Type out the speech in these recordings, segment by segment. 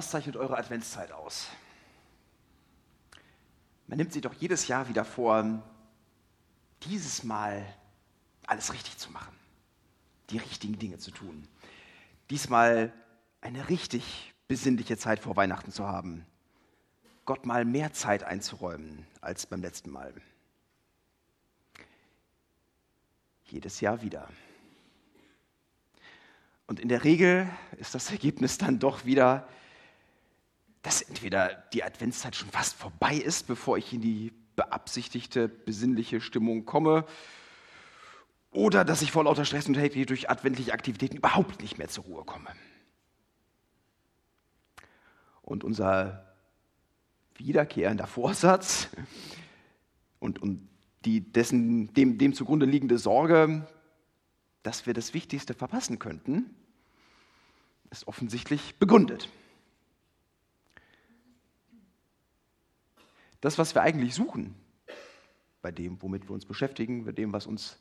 Was zeichnet eure Adventszeit aus? Man nimmt sich doch jedes Jahr wieder vor, dieses Mal alles richtig zu machen, die richtigen Dinge zu tun. Diesmal eine richtig besinnliche Zeit vor Weihnachten zu haben. Gott mal mehr Zeit einzuräumen als beim letzten Mal. Jedes Jahr wieder. Und in der Regel ist das Ergebnis dann doch wieder, dass entweder die Adventszeit schon fast vorbei ist, bevor ich in die beabsichtigte, besinnliche Stimmung komme, oder dass ich vor lauter Stress und Happy durch adventliche Aktivitäten überhaupt nicht mehr zur Ruhe komme. Und unser wiederkehrender Vorsatz und, und die dessen, dem, dem zugrunde liegende Sorge, dass wir das Wichtigste verpassen könnten, ist offensichtlich begründet. Das, was wir eigentlich suchen, bei dem, womit wir uns beschäftigen, bei dem, was uns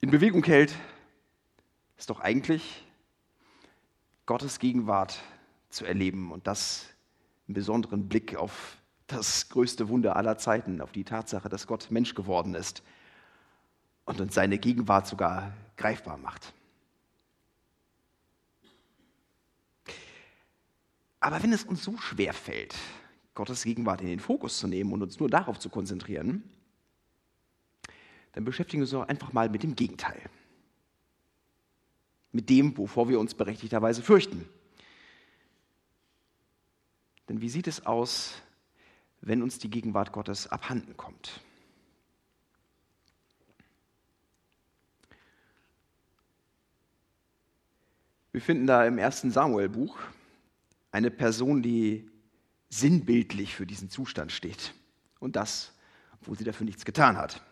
in Bewegung hält, ist doch eigentlich Gottes Gegenwart zu erleben und das im besonderen Blick auf das größte Wunder aller Zeiten, auf die Tatsache, dass Gott Mensch geworden ist und uns seine Gegenwart sogar greifbar macht. Aber wenn es uns so schwer fällt, Gottes Gegenwart in den Fokus zu nehmen und uns nur darauf zu konzentrieren, dann beschäftigen wir uns doch einfach mal mit dem Gegenteil. Mit dem, wovor wir uns berechtigterweise fürchten. Denn wie sieht es aus, wenn uns die Gegenwart Gottes abhanden kommt? Wir finden da im ersten Samuel-Buch eine Person, die sinnbildlich für diesen Zustand steht. Und das, obwohl sie dafür nichts getan hat.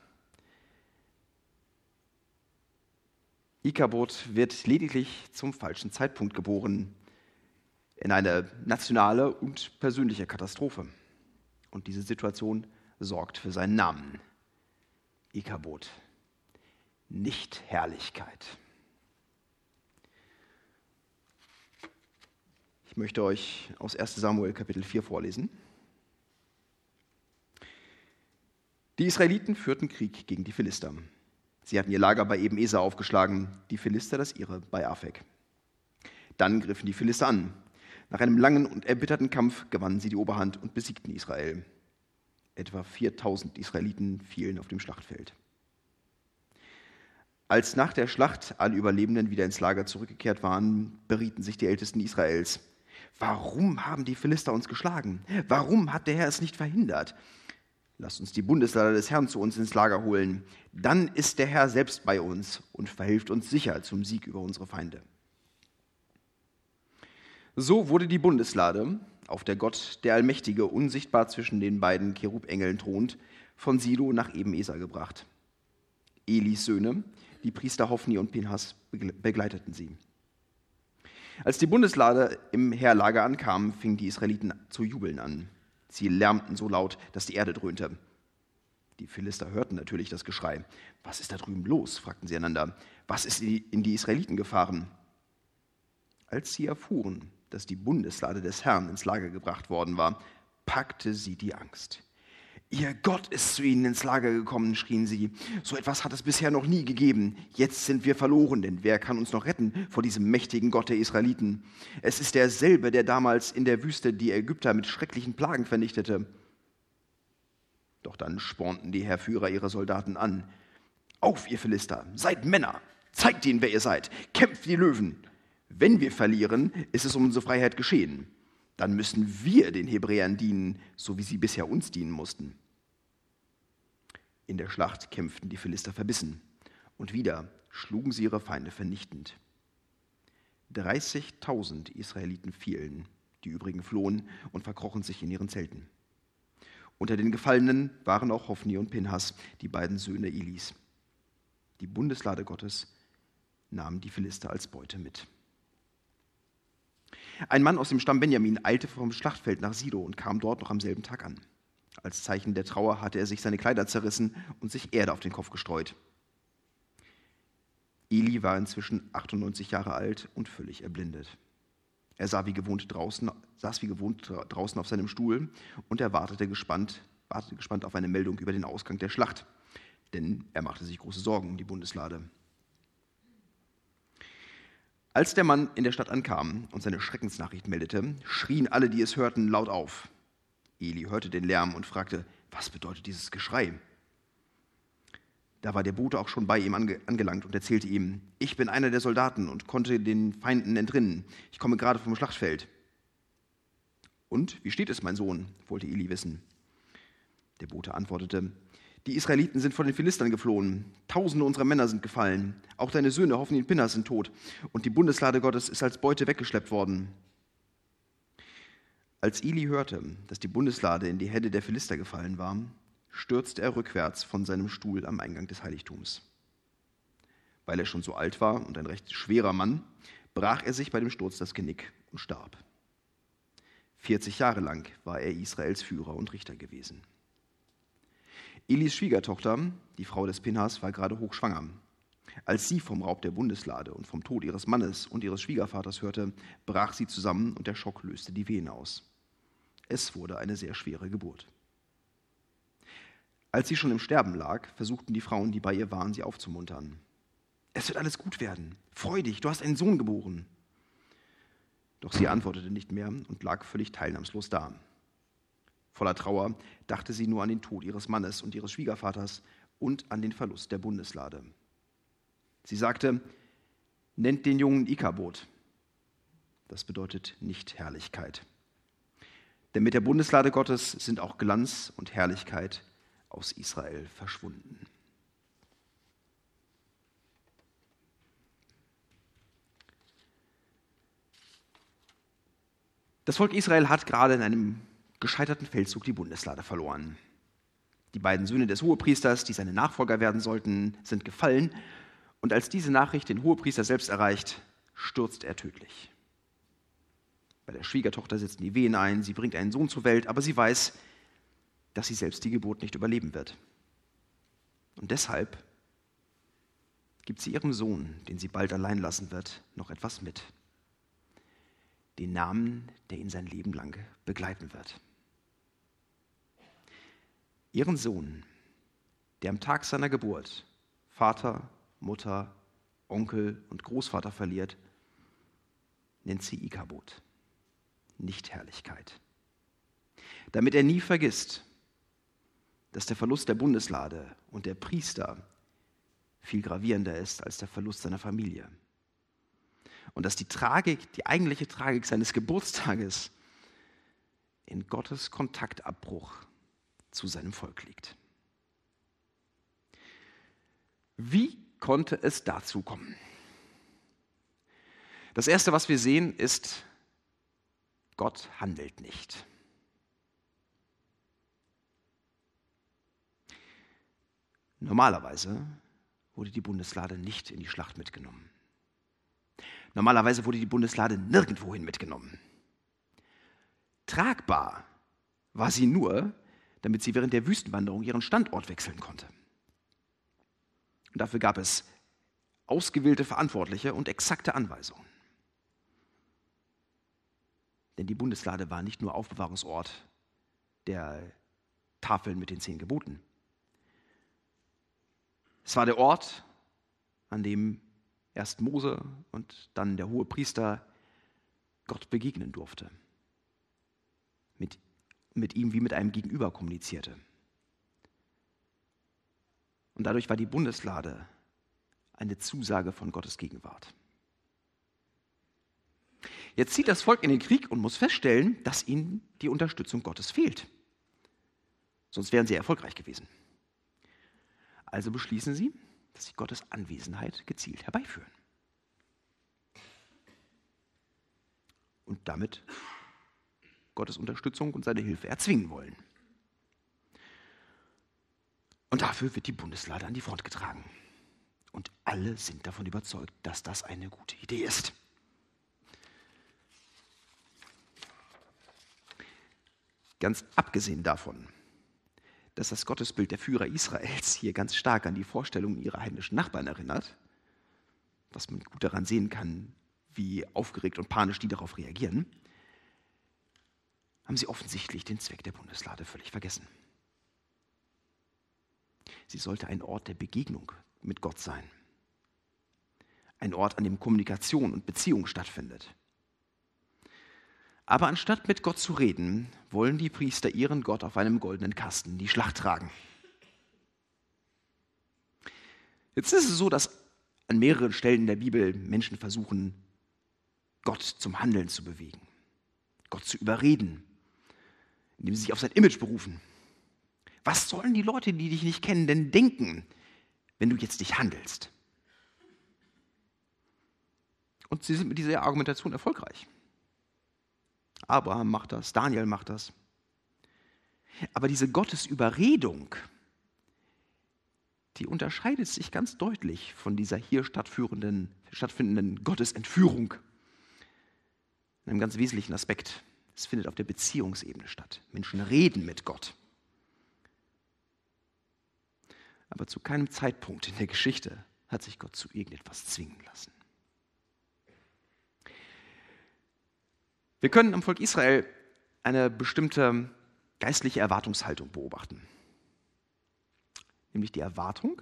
Ikabod wird lediglich zum falschen Zeitpunkt geboren, in eine nationale und persönliche Katastrophe. Und diese Situation sorgt für seinen Namen. Ikabod, nicht Herrlichkeit. Ich möchte euch aus 1 Samuel Kapitel 4 vorlesen. Die Israeliten führten Krieg gegen die Philister. Sie hatten ihr Lager bei Eben Eser aufgeschlagen, die Philister das ihre bei Afek. Dann griffen die Philister an. Nach einem langen und erbitterten Kampf gewannen sie die Oberhand und besiegten Israel. Etwa 4000 Israeliten fielen auf dem Schlachtfeld. Als nach der Schlacht alle Überlebenden wieder ins Lager zurückgekehrt waren, berieten sich die Ältesten Israels. Warum haben die Philister uns geschlagen? Warum hat der Herr es nicht verhindert? Lasst uns die Bundeslade des Herrn zu uns ins Lager holen. Dann ist der Herr selbst bei uns und verhilft uns sicher zum Sieg über unsere Feinde. So wurde die Bundeslade, auf der Gott, der Allmächtige, unsichtbar zwischen den beiden Cherubengeln thront, von Silo nach Eben-Eser gebracht. Elis Söhne, die Priester Hophni und Pinhas, begleiteten sie. Als die Bundeslade im Heerlager ankam, fingen die Israeliten zu jubeln an. Sie lärmten so laut, dass die Erde dröhnte. Die Philister hörten natürlich das Geschrei. Was ist da drüben los? fragten sie einander. Was ist in die Israeliten gefahren? Als sie erfuhren, dass die Bundeslade des Herrn ins Lager gebracht worden war, packte sie die Angst. Ihr Gott ist zu ihnen ins Lager gekommen, schrien sie. So etwas hat es bisher noch nie gegeben. Jetzt sind wir verloren, denn wer kann uns noch retten vor diesem mächtigen Gott der Israeliten? Es ist derselbe, der damals in der Wüste die Ägypter mit schrecklichen Plagen vernichtete. Doch dann spornten die Herrführer ihre Soldaten an. Auf, ihr Philister, seid Männer, zeigt ihnen, wer ihr seid, kämpft die Löwen. Wenn wir verlieren, ist es um unsere Freiheit geschehen dann müssen wir den Hebräern dienen, so wie sie bisher uns dienen mussten. In der Schlacht kämpften die Philister verbissen und wieder schlugen sie ihre Feinde vernichtend. 30.000 Israeliten fielen, die übrigen flohen und verkrochen sich in ihren Zelten. Unter den Gefallenen waren auch Hophni und Pinhas, die beiden Söhne Elis. Die Bundeslade Gottes nahmen die Philister als Beute mit. Ein Mann aus dem Stamm Benjamin eilte vom Schlachtfeld nach Silo und kam dort noch am selben Tag an. Als Zeichen der Trauer hatte er sich seine Kleider zerrissen und sich Erde auf den Kopf gestreut. Eli war inzwischen 98 Jahre alt und völlig erblindet. Er sah wie gewohnt draußen, saß wie gewohnt draußen auf seinem Stuhl und er wartete gespannt, wartete gespannt auf eine Meldung über den Ausgang der Schlacht. Denn er machte sich große Sorgen um die Bundeslade. Als der Mann in der Stadt ankam und seine Schreckensnachricht meldete, schrien alle, die es hörten, laut auf. Eli hörte den Lärm und fragte, was bedeutet dieses Geschrei? Da war der Bote auch schon bei ihm ange angelangt und erzählte ihm, ich bin einer der Soldaten und konnte den Feinden entrinnen. Ich komme gerade vom Schlachtfeld. Und, wie steht es, mein Sohn? wollte Eli wissen. Der Bote antwortete, die Israeliten sind vor den Philistern geflohen. Tausende unserer Männer sind gefallen. Auch deine Söhne, Hoffni und Pinnas, sind tot. Und die Bundeslade Gottes ist als Beute weggeschleppt worden. Als Eli hörte, dass die Bundeslade in die Hände der Philister gefallen war, stürzte er rückwärts von seinem Stuhl am Eingang des Heiligtums. Weil er schon so alt war und ein recht schwerer Mann, brach er sich bei dem Sturz das Genick und starb. 40 Jahre lang war er Israels Führer und Richter gewesen. Elis Schwiegertochter, die Frau des Pinhas, war gerade hochschwanger. Als sie vom Raub der Bundeslade und vom Tod ihres Mannes und ihres Schwiegervaters hörte, brach sie zusammen und der Schock löste die Wehen aus. Es wurde eine sehr schwere Geburt. Als sie schon im Sterben lag, versuchten die Frauen, die bei ihr waren, sie aufzumuntern. Es wird alles gut werden. Freu dich, du hast einen Sohn geboren. Doch sie antwortete nicht mehr und lag völlig teilnahmslos da. Voller Trauer dachte sie nur an den Tod ihres Mannes und ihres Schwiegervaters und an den Verlust der Bundeslade. Sie sagte, nennt den Jungen Ikabot. Das bedeutet nicht Herrlichkeit. Denn mit der Bundeslade Gottes sind auch Glanz und Herrlichkeit aus Israel verschwunden. Das Volk Israel hat gerade in einem gescheiterten Feldzug die Bundeslade verloren. Die beiden Söhne des Hohepriesters, die seine Nachfolger werden sollten, sind gefallen. Und als diese Nachricht den Hohepriester selbst erreicht, stürzt er tödlich. Bei der Schwiegertochter setzen die Wehen ein, sie bringt einen Sohn zur Welt, aber sie weiß, dass sie selbst die Geburt nicht überleben wird. Und deshalb gibt sie ihrem Sohn, den sie bald allein lassen wird, noch etwas mit. Den Namen, der ihn sein Leben lang begleiten wird. Ihren Sohn, der am Tag seiner Geburt Vater, Mutter, Onkel und Großvater verliert, nennt sie Ikabot, nicht Herrlichkeit. Damit er nie vergisst, dass der Verlust der Bundeslade und der Priester viel gravierender ist als der Verlust seiner Familie. Und dass die Tragik, die eigentliche Tragik seines Geburtstages in Gottes Kontaktabbruch zu seinem Volk liegt. Wie konnte es dazu kommen? Das Erste, was wir sehen, ist, Gott handelt nicht. Normalerweise wurde die Bundeslade nicht in die Schlacht mitgenommen. Normalerweise wurde die Bundeslade nirgendwohin mitgenommen. Tragbar war sie nur, damit sie während der Wüstenwanderung ihren Standort wechseln konnte. Und dafür gab es ausgewählte Verantwortliche und exakte Anweisungen. Denn die Bundeslade war nicht nur Aufbewahrungsort der Tafeln mit den zehn Geboten. Es war der Ort, an dem erst Mose und dann der hohe Priester Gott begegnen durfte. Mit, ihm wie mit einem Gegenüber kommunizierte. Und dadurch war die Bundeslade eine Zusage von Gottes Gegenwart. Jetzt zieht das Volk in den Krieg und muss feststellen, dass ihnen die Unterstützung Gottes fehlt. Sonst wären sie erfolgreich gewesen. Also beschließen sie, dass sie Gottes Anwesenheit gezielt herbeiführen. Und damit Gottes Unterstützung und seine Hilfe erzwingen wollen. Und dafür wird die Bundeslade an die Front getragen. Und alle sind davon überzeugt, dass das eine gute Idee ist. Ganz abgesehen davon, dass das Gottesbild der Führer Israels hier ganz stark an die Vorstellungen ihrer heidnischen Nachbarn erinnert, was man gut daran sehen kann, wie aufgeregt und panisch die darauf reagieren, haben sie offensichtlich den Zweck der Bundeslade völlig vergessen. Sie sollte ein Ort der Begegnung mit Gott sein. Ein Ort, an dem Kommunikation und Beziehung stattfindet. Aber anstatt mit Gott zu reden, wollen die Priester ihren Gott auf einem goldenen Kasten in die Schlacht tragen. Jetzt ist es so, dass an mehreren Stellen der Bibel Menschen versuchen, Gott zum Handeln zu bewegen, Gott zu überreden, indem sie sich auf sein Image berufen. Was sollen die Leute, die dich nicht kennen, denn denken, wenn du jetzt nicht handelst? Und sie sind mit dieser Argumentation erfolgreich. Abraham macht das, Daniel macht das. Aber diese Gottesüberredung, die unterscheidet sich ganz deutlich von dieser hier stattfindenden Gottesentführung. In einem ganz wesentlichen Aspekt. Es findet auf der Beziehungsebene statt. Menschen reden mit Gott. Aber zu keinem Zeitpunkt in der Geschichte hat sich Gott zu irgendetwas zwingen lassen. Wir können am Volk Israel eine bestimmte geistliche Erwartungshaltung beobachten. Nämlich die Erwartung,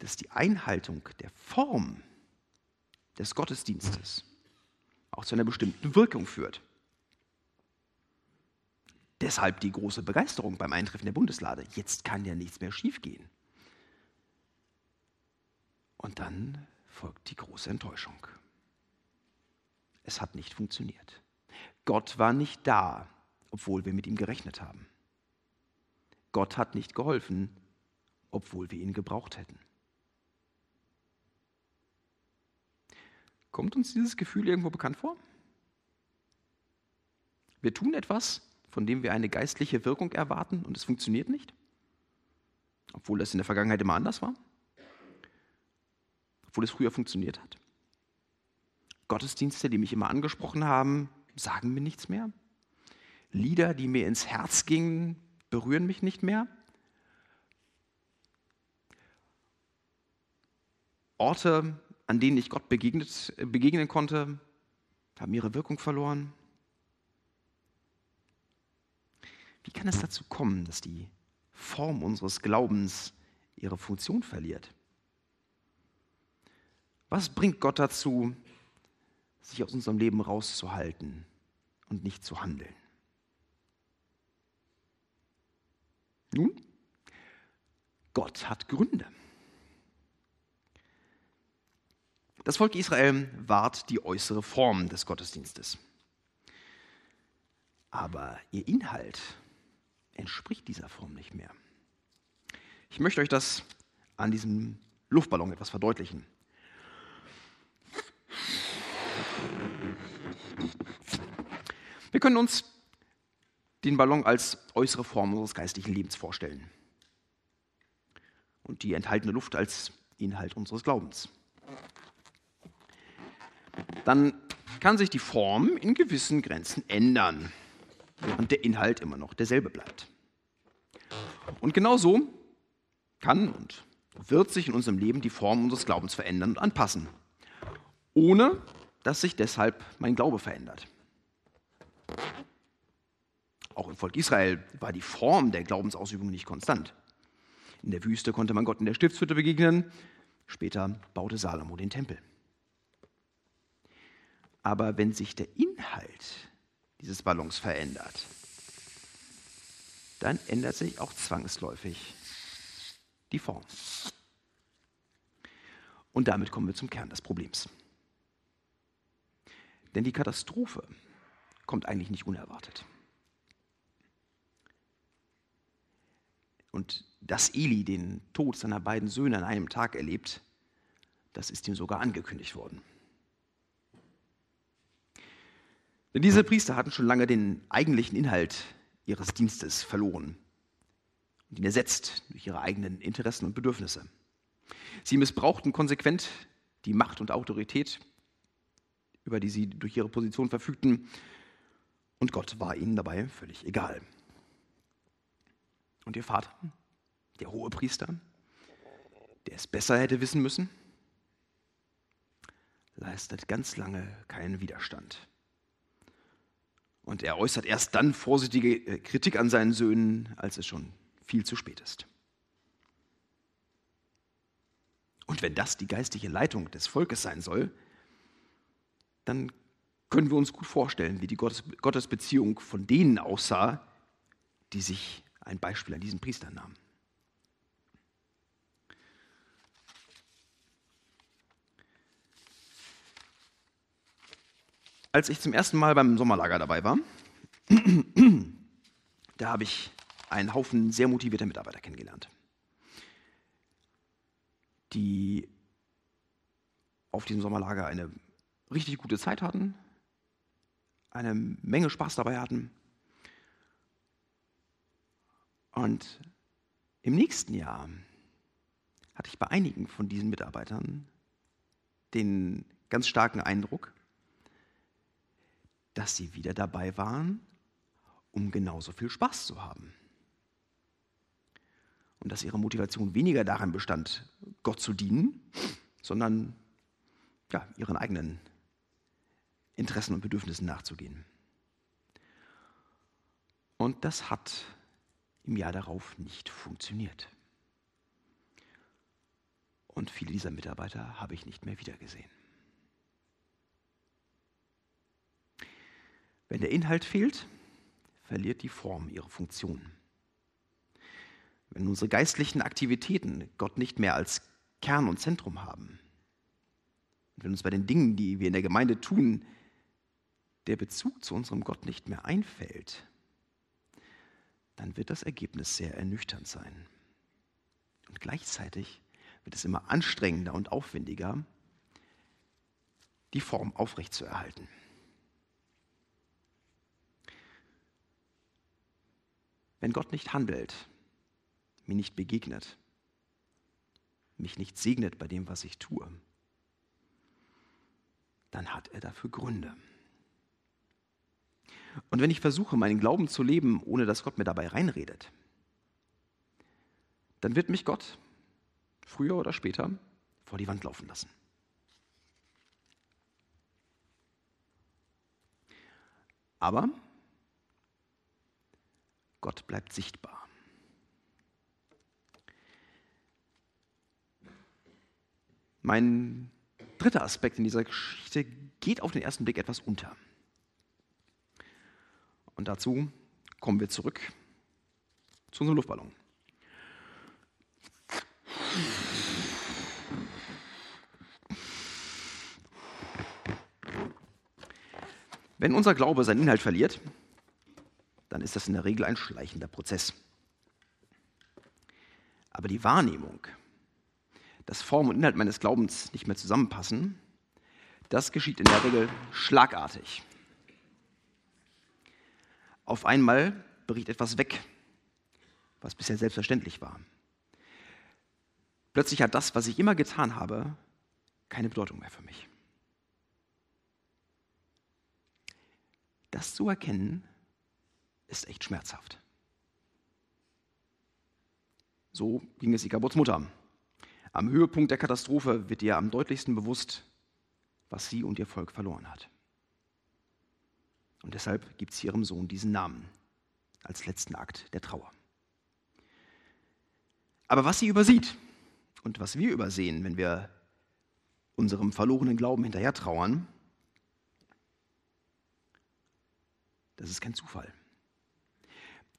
dass die Einhaltung der Form des Gottesdienstes auch zu einer bestimmten Wirkung führt. Deshalb die große Begeisterung beim Eintreffen der Bundeslade. Jetzt kann ja nichts mehr schiefgehen. Und dann folgt die große Enttäuschung. Es hat nicht funktioniert. Gott war nicht da, obwohl wir mit ihm gerechnet haben. Gott hat nicht geholfen, obwohl wir ihn gebraucht hätten. Kommt uns dieses Gefühl irgendwo bekannt vor? Wir tun etwas, von dem wir eine geistliche Wirkung erwarten und es funktioniert nicht, obwohl es in der Vergangenheit immer anders war, obwohl es früher funktioniert hat. Gottesdienste, die mich immer angesprochen haben, sagen mir nichts mehr. Lieder, die mir ins Herz gingen, berühren mich nicht mehr. Orte, an denen ich Gott begegnet, begegnen konnte, haben ihre Wirkung verloren. Wie kann es dazu kommen, dass die Form unseres Glaubens ihre Funktion verliert? Was bringt Gott dazu, sich aus unserem Leben rauszuhalten und nicht zu handeln. Nun, Gott hat Gründe. Das Volk Israel wahrt die äußere Form des Gottesdienstes. Aber ihr Inhalt entspricht dieser Form nicht mehr. Ich möchte euch das an diesem Luftballon etwas verdeutlichen. Wir können uns den Ballon als äußere Form unseres geistlichen Lebens vorstellen und die enthaltene Luft als Inhalt unseres Glaubens. Dann kann sich die Form in gewissen Grenzen ändern, während der Inhalt immer noch derselbe bleibt. Und genauso kann und wird sich in unserem Leben die Form unseres Glaubens verändern und anpassen, ohne dass sich deshalb mein Glaube verändert. Auch im Volk Israel war die Form der Glaubensausübung nicht konstant. In der Wüste konnte man Gott in der Stiftshütte begegnen, später baute Salomo den Tempel. Aber wenn sich der Inhalt dieses Ballons verändert, dann ändert sich auch zwangsläufig die Form. Und damit kommen wir zum Kern des Problems. Denn die Katastrophe kommt eigentlich nicht unerwartet. Und dass Eli den Tod seiner beiden Söhne an einem Tag erlebt, das ist ihm sogar angekündigt worden. Denn diese Priester hatten schon lange den eigentlichen Inhalt ihres Dienstes verloren und ihn ersetzt durch ihre eigenen Interessen und Bedürfnisse. Sie missbrauchten konsequent die Macht und Autorität, über die sie durch ihre Position verfügten, und Gott war ihnen dabei völlig egal. Und ihr Vater, der hohe Priester, der es besser hätte wissen müssen, leistet ganz lange keinen Widerstand. Und er äußert erst dann vorsichtige äh, Kritik an seinen Söhnen, als es schon viel zu spät ist. Und wenn das die geistliche Leitung des Volkes sein soll, dann können wir uns gut vorstellen, wie die Gottesbeziehung von denen aussah, die sich ein Beispiel an diesen Priestern nahmen. Als ich zum ersten Mal beim Sommerlager dabei war, da habe ich einen Haufen sehr motivierter Mitarbeiter kennengelernt, die auf diesem Sommerlager eine richtig gute Zeit hatten, eine Menge Spaß dabei hatten. Und im nächsten Jahr hatte ich bei einigen von diesen Mitarbeitern den ganz starken Eindruck, dass sie wieder dabei waren, um genauso viel Spaß zu haben. Und dass ihre Motivation weniger darin bestand, Gott zu dienen, sondern ja, ihren eigenen Interessen und Bedürfnissen nachzugehen. Und das hat im Jahr darauf nicht funktioniert. Und viele dieser Mitarbeiter habe ich nicht mehr wiedergesehen. Wenn der Inhalt fehlt, verliert die Form ihre Funktion. Wenn unsere geistlichen Aktivitäten Gott nicht mehr als Kern und Zentrum haben, wenn uns bei den Dingen, die wir in der Gemeinde tun, der Bezug zu unserem Gott nicht mehr einfällt, dann wird das Ergebnis sehr ernüchternd sein. Und gleichzeitig wird es immer anstrengender und aufwendiger, die Form aufrechtzuerhalten. Wenn Gott nicht handelt, mir nicht begegnet, mich nicht segnet bei dem, was ich tue, dann hat er dafür Gründe. Und wenn ich versuche, meinen Glauben zu leben, ohne dass Gott mir dabei reinredet, dann wird mich Gott früher oder später vor die Wand laufen lassen. Aber Gott bleibt sichtbar. Mein dritter Aspekt in dieser Geschichte geht auf den ersten Blick etwas unter. Und dazu kommen wir zurück zu unserem Luftballon. Wenn unser Glaube seinen Inhalt verliert, dann ist das in der Regel ein schleichender Prozess. Aber die Wahrnehmung, dass Form und Inhalt meines Glaubens nicht mehr zusammenpassen, das geschieht in der Regel schlagartig. Auf einmal bricht etwas weg, was bisher selbstverständlich war. Plötzlich hat das, was ich immer getan habe, keine Bedeutung mehr für mich. Das zu erkennen, ist echt schmerzhaft. So ging es Ikabots Mutter. Am Höhepunkt der Katastrophe wird ihr am deutlichsten bewusst, was sie und ihr Volk verloren hat. Und deshalb gibt sie ihrem Sohn diesen Namen als letzten Akt der Trauer. Aber was sie übersieht und was wir übersehen, wenn wir unserem verlorenen Glauben hinterher trauern, das ist kein Zufall.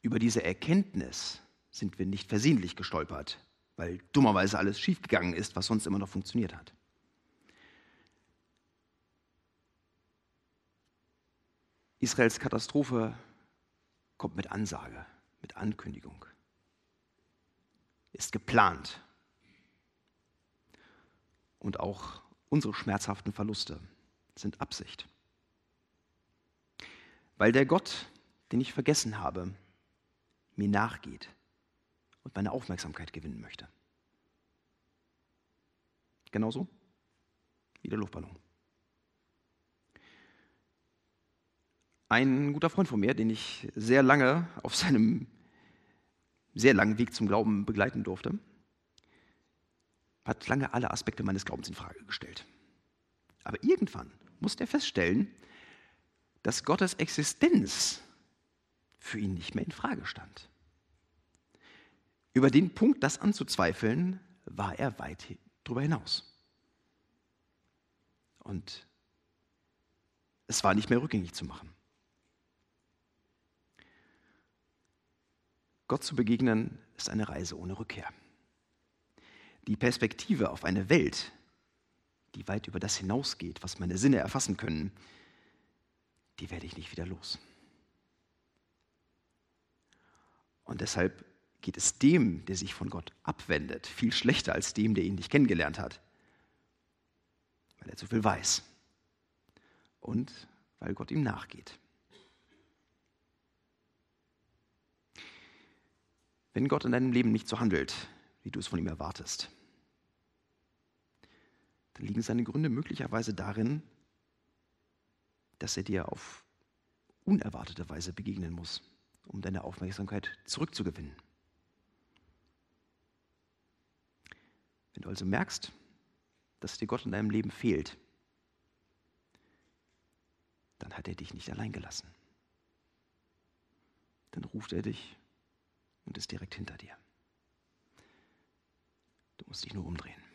Über diese Erkenntnis sind wir nicht versehentlich gestolpert, weil dummerweise alles schiefgegangen ist, was sonst immer noch funktioniert hat. Israels Katastrophe kommt mit Ansage, mit Ankündigung, ist geplant. Und auch unsere schmerzhaften Verluste sind Absicht. Weil der Gott, den ich vergessen habe, mir nachgeht und meine Aufmerksamkeit gewinnen möchte. Genauso wie der Luftballon. Ein guter Freund von mir, den ich sehr lange auf seinem sehr langen Weg zum Glauben begleiten durfte, hat lange alle Aspekte meines Glaubens in Frage gestellt. Aber irgendwann musste er feststellen, dass Gottes Existenz für ihn nicht mehr in Frage stand. Über den Punkt, das anzuzweifeln, war er weit darüber hinaus. Und es war nicht mehr rückgängig zu machen. Gott zu begegnen ist eine Reise ohne Rückkehr. Die Perspektive auf eine Welt, die weit über das hinausgeht, was meine Sinne erfassen können, die werde ich nicht wieder los. Und deshalb geht es dem, der sich von Gott abwendet, viel schlechter als dem, der ihn nicht kennengelernt hat, weil er zu viel weiß. Und weil Gott ihm nachgeht. Wenn Gott in deinem Leben nicht so handelt, wie du es von ihm erwartest, dann liegen seine Gründe möglicherweise darin, dass er dir auf unerwartete Weise begegnen muss, um deine Aufmerksamkeit zurückzugewinnen. Wenn du also merkst, dass dir Gott in deinem Leben fehlt, dann hat er dich nicht allein gelassen. Dann ruft er dich und ist direkt hinter dir. Du musst dich nur umdrehen.